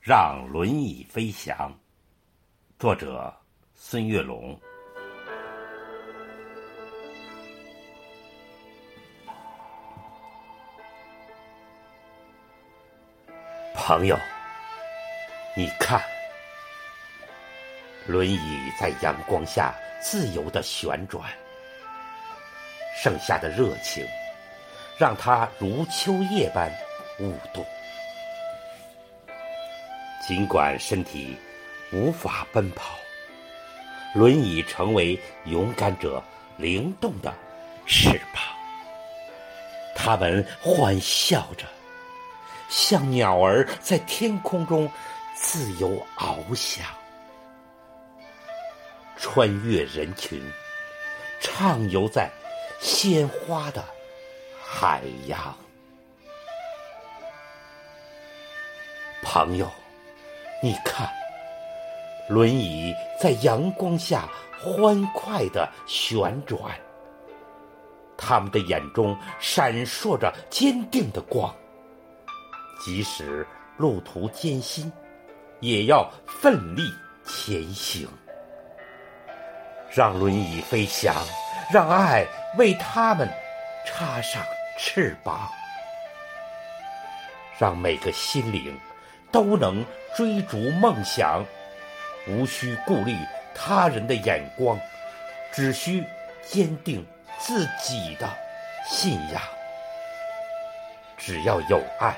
让轮椅飞翔，作者孙月龙。朋友，你看，轮椅在阳光下自由的旋转，剩下的热情让它如秋叶般舞动。尽管身体无法奔跑，轮椅成为勇敢者灵动的翅膀。他们欢笑着。像鸟儿在天空中自由翱翔，穿越人群，畅游在鲜花的海洋。朋友，你看，轮椅在阳光下欢快的旋转，他们的眼中闪烁着坚定的光。即使路途艰辛，也要奋力前行。让轮椅飞翔，让爱为他们插上翅膀，让每个心灵都能追逐梦想，无需顾虑他人的眼光，只需坚定自己的信仰。只要有爱。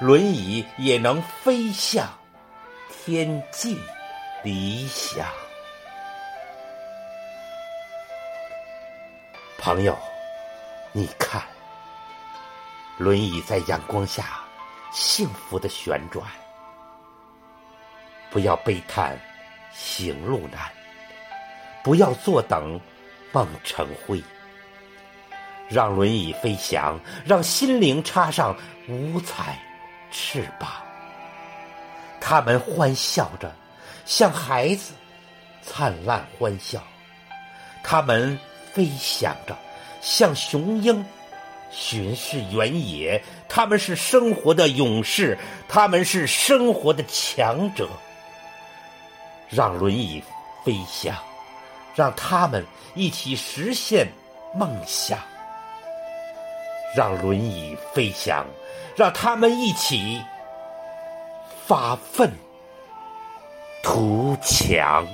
轮椅也能飞向天际，理想。朋友，你看，轮椅在阳光下幸福的旋转。不要悲叹行路难，不要坐等梦成灰。让轮椅飞翔，让心灵插上五彩。翅膀，他们欢笑着，像孩子灿烂欢笑；他们飞翔着，像雄鹰巡视原野。他们是生活的勇士，他们是生活的强者。让轮椅飞翔，让他们一起实现梦想。让轮椅飞翔。让他们一起发愤图强。